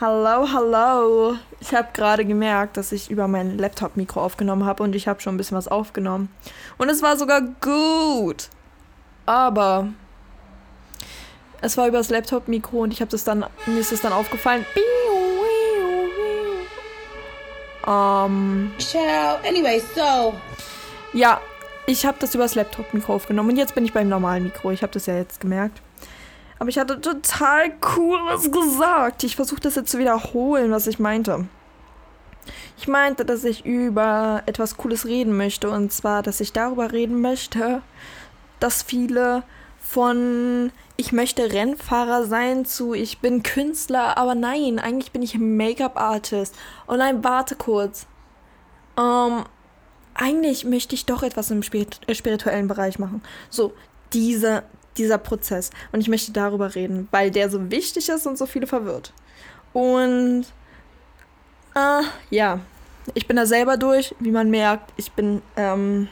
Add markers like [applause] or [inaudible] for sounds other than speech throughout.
Hallo, hallo. Ich habe gerade gemerkt, dass ich über mein Laptop-Mikro aufgenommen habe und ich habe schon ein bisschen was aufgenommen. Und es war sogar gut. Aber es war über das Laptop-Mikro und ich habe das dann, mir ist es dann aufgefallen. Ähm. Ciao. Anyway, so. Ja, ich habe das über das Laptop-Mikro aufgenommen und jetzt bin ich beim normalen Mikro. Ich habe das ja jetzt gemerkt. Aber ich hatte total cool was gesagt. Ich versuche das jetzt zu wiederholen, was ich meinte. Ich meinte, dass ich über etwas Cooles reden möchte. Und zwar, dass ich darüber reden möchte, dass viele von ich möchte Rennfahrer sein zu ich bin Künstler, aber nein, eigentlich bin ich Make-up-Artist. Oh nein, warte kurz. Ähm, eigentlich möchte ich doch etwas im äh, spirituellen Bereich machen. So, diese, dieser Prozess. Und ich möchte darüber reden, weil der so wichtig ist und so viele verwirrt. Und äh, ja, ich bin da selber durch, wie man merkt. Ich bin, ähm,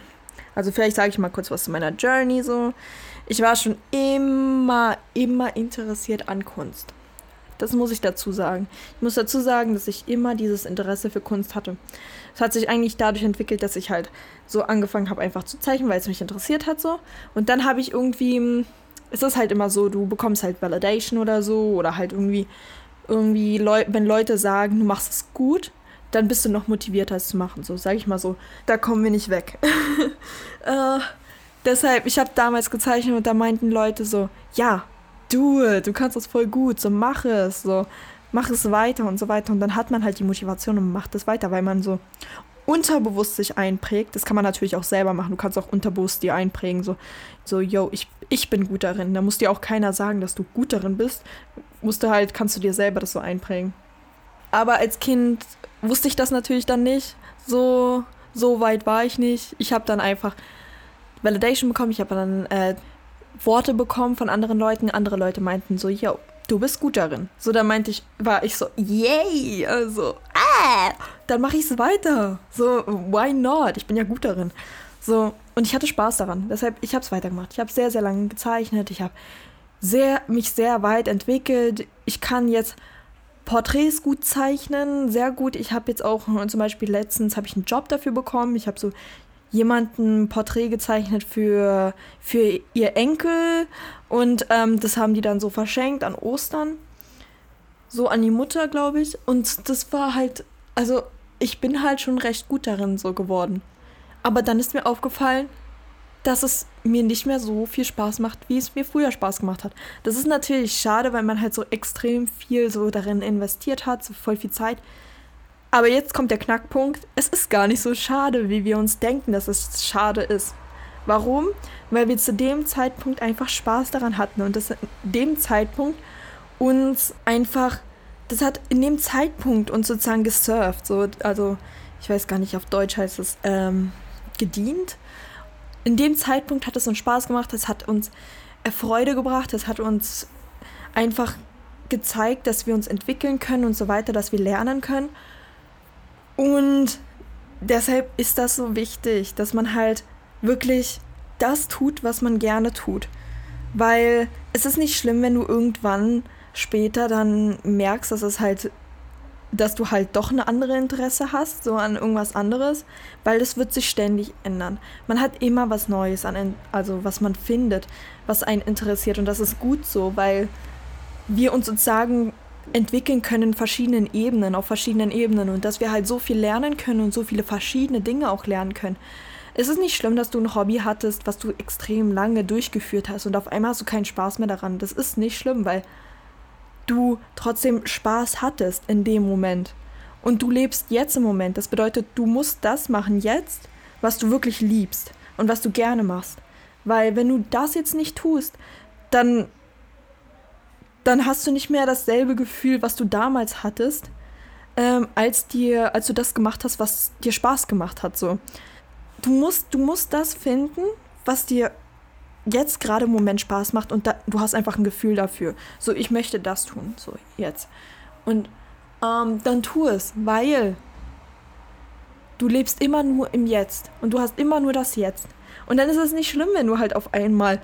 also vielleicht sage ich mal kurz was zu meiner Journey so. Ich war schon immer, immer interessiert an Kunst. Das muss ich dazu sagen. Ich muss dazu sagen, dass ich immer dieses Interesse für Kunst hatte. Es hat sich eigentlich dadurch entwickelt, dass ich halt so angefangen habe, einfach zu zeichnen, weil es mich interessiert hat so. Und dann habe ich irgendwie, es ist halt immer so, du bekommst halt Validation oder so oder halt irgendwie, irgendwie, Leu wenn Leute sagen, du machst es gut, dann bist du noch motivierter, es zu machen. So, sage ich mal so. Da kommen wir nicht weg. [laughs] äh, deshalb, ich habe damals gezeichnet und da meinten Leute so, ja, do du kannst das voll gut, so mach es, so mach es weiter und so weiter. Und dann hat man halt die Motivation und macht es weiter, weil man so unterbewusst sich einprägt. Das kann man natürlich auch selber machen. Du kannst auch unterbewusst dir einprägen, so, so, yo, ich, ich bin gut darin. Da muss dir auch keiner sagen, dass du gut darin bist. Musst du halt, kannst du dir selber das so einprägen. Aber als Kind wusste ich das natürlich dann nicht. So, so weit war ich nicht. Ich habe dann einfach Validation bekommen. Ich habe dann äh, Worte bekommen von anderen Leuten. Andere Leute meinten so, yo, du bist gut darin. So, da meinte ich, war ich so, yay, also, dann mache ich es weiter. So, why not? Ich bin ja gut darin. So, und ich hatte Spaß daran. Deshalb, ich habe es weitergemacht. Ich habe sehr, sehr lange gezeichnet. Ich habe sehr, mich sehr weit entwickelt. Ich kann jetzt Porträts gut zeichnen, sehr gut. Ich habe jetzt auch zum Beispiel letztens habe ich einen Job dafür bekommen. Ich habe so jemanden Porträt gezeichnet für, für ihr Enkel und ähm, das haben die dann so verschenkt an Ostern. So an die Mutter, glaube ich. Und das war halt, also ich bin halt schon recht gut darin so geworden. Aber dann ist mir aufgefallen, dass es mir nicht mehr so viel Spaß macht, wie es mir früher Spaß gemacht hat. Das ist natürlich schade, weil man halt so extrem viel so darin investiert hat, so voll viel Zeit. Aber jetzt kommt der Knackpunkt. Es ist gar nicht so schade, wie wir uns denken, dass es schade ist. Warum? Weil wir zu dem Zeitpunkt einfach Spaß daran hatten und das in dem Zeitpunkt uns einfach, das hat in dem Zeitpunkt uns sozusagen gesurft. So, also, ich weiß gar nicht, auf Deutsch heißt es ähm, gedient. In dem Zeitpunkt hat es uns Spaß gemacht, es hat uns Freude gebracht, es hat uns einfach gezeigt, dass wir uns entwickeln können und so weiter, dass wir lernen können. Und deshalb ist das so wichtig, dass man halt wirklich das tut, was man gerne tut. Weil es ist nicht schlimm, wenn du irgendwann später dann merkst, dass es halt, dass du halt doch eine andere Interesse hast, so an irgendwas anderes, weil das wird sich ständig ändern. Man hat immer was Neues an, also was man findet, was einen interessiert und das ist gut so, weil wir uns sozusagen entwickeln können in verschiedenen Ebenen, auf verschiedenen Ebenen und dass wir halt so viel lernen können und so viele verschiedene Dinge auch lernen können. Es ist nicht schlimm, dass du ein Hobby hattest, was du extrem lange durchgeführt hast und auf einmal hast du keinen Spaß mehr daran. Das ist nicht schlimm, weil du trotzdem Spaß hattest in dem Moment. Und du lebst jetzt im Moment. Das bedeutet, du musst das machen jetzt, was du wirklich liebst und was du gerne machst. Weil wenn du das jetzt nicht tust, dann dann hast du nicht mehr dasselbe Gefühl, was du damals hattest, ähm, als dir, als du das gemacht hast, was dir Spaß gemacht hat. So, du musst, du musst das finden, was dir jetzt gerade im Moment Spaß macht und da, du hast einfach ein Gefühl dafür. So, ich möchte das tun, so jetzt. Und ähm, dann tu es, weil du lebst immer nur im Jetzt und du hast immer nur das Jetzt. Und dann ist es nicht schlimm, wenn du halt auf einmal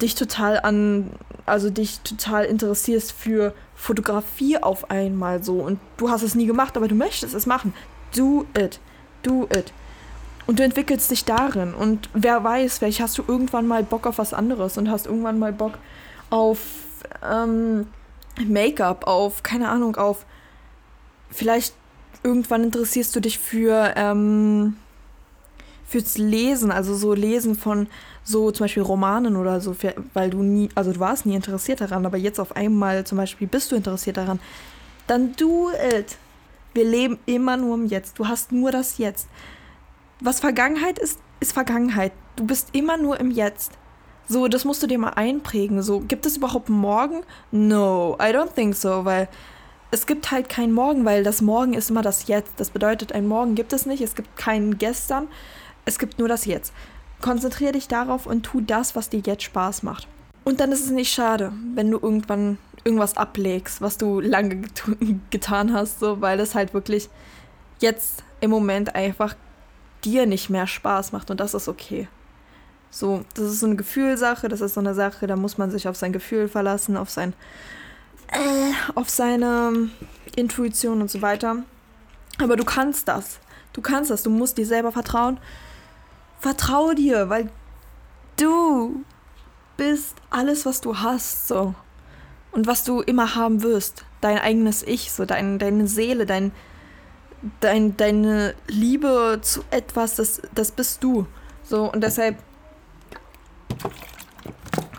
dich total an also dich total interessierst für Fotografie auf einmal so und du hast es nie gemacht, aber du möchtest es machen. Do it. Do it. Und du entwickelst dich darin. Und wer weiß, vielleicht hast du irgendwann mal Bock auf was anderes und hast irgendwann mal Bock auf ähm, Make-up, auf, keine Ahnung, auf. Vielleicht irgendwann interessierst du dich für. Ähm, fürs Lesen, also so Lesen von so zum Beispiel Romanen oder so, weil du nie, also du warst nie interessiert daran, aber jetzt auf einmal zum Beispiel bist du interessiert daran, dann do it. Wir leben immer nur im Jetzt. Du hast nur das Jetzt. Was Vergangenheit ist, ist Vergangenheit. Du bist immer nur im Jetzt. So, das musst du dir mal einprägen. So, gibt es überhaupt morgen? No, I don't think so, weil es gibt halt kein Morgen, weil das Morgen ist immer das Jetzt. Das bedeutet, ein Morgen gibt es nicht. Es gibt keinen Gestern. Es gibt nur das Jetzt. Konzentriere dich darauf und tu das, was dir jetzt Spaß macht. Und dann ist es nicht schade, wenn du irgendwann irgendwas ablegst, was du lange get [laughs] getan hast, so, weil es halt wirklich jetzt im Moment einfach dir nicht mehr Spaß macht und das ist okay. So, das ist so eine Gefühlsache, das ist so eine Sache, da muss man sich auf sein Gefühl verlassen, auf sein, äh, auf seine Intuition und so weiter. Aber du kannst das. Du kannst das. Du musst dir selber vertrauen. Vertraue dir, weil du bist alles, was du hast, so. Und was du immer haben wirst. Dein eigenes Ich, so, dein, deine Seele, dein, dein, deine Liebe zu etwas, das, das bist du. So, und deshalb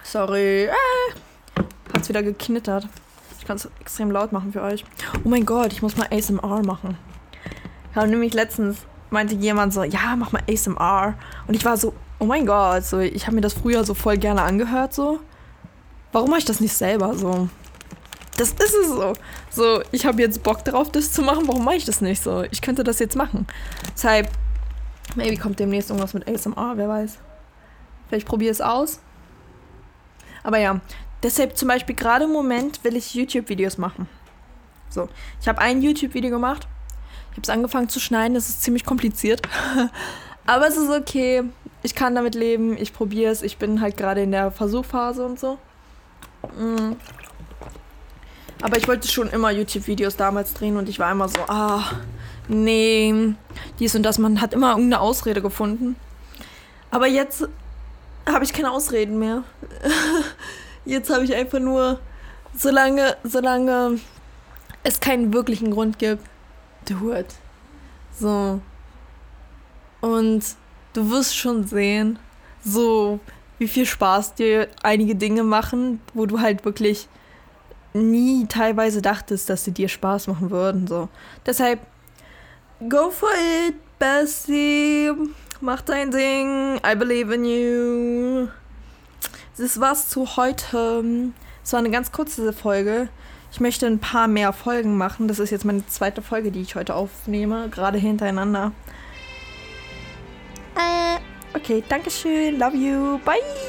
Sorry. Äh, hat's wieder geknittert. Ich kann es extrem laut machen für euch. Oh mein Gott, ich muss mal ASMR machen. Ich habe nämlich letztens meinte jemand so, ja, mach mal ASMR. Und ich war so, oh mein Gott, so, ich habe mir das früher so voll gerne angehört, so. Warum mache ich das nicht selber, so? Das ist es so. So, ich habe jetzt Bock drauf, das zu machen. Warum mache ich das nicht so? Ich könnte das jetzt machen. Deshalb, maybe kommt demnächst irgendwas mit ASMR, wer weiß. Vielleicht probiere es aus. Aber ja, deshalb zum Beispiel gerade im Moment will ich YouTube-Videos machen. So, ich habe ein YouTube-Video gemacht. Ich habe es angefangen zu schneiden. Das ist ziemlich kompliziert. [laughs] Aber es ist okay. Ich kann damit leben. Ich probiere es. Ich bin halt gerade in der Versuchphase und so. Mhm. Aber ich wollte schon immer YouTube-Videos damals drehen und ich war immer so, ah, nee, dies und das. Man hat immer irgendeine Ausrede gefunden. Aber jetzt habe ich keine Ausreden mehr. [laughs] Jetzt habe ich einfach nur, solange, solange es keinen wirklichen Grund gibt, do it. So. Und du wirst schon sehen, so wie viel Spaß dir einige Dinge machen, wo du halt wirklich nie teilweise dachtest, dass sie dir Spaß machen würden. So. Deshalb, go for it, Bessie. Mach dein Ding. I believe in you. Das war's zu heute. Es war eine ganz kurze Folge. Ich möchte ein paar mehr Folgen machen. Das ist jetzt meine zweite Folge, die ich heute aufnehme, gerade hintereinander. Äh, okay, Dankeschön. Love you. Bye.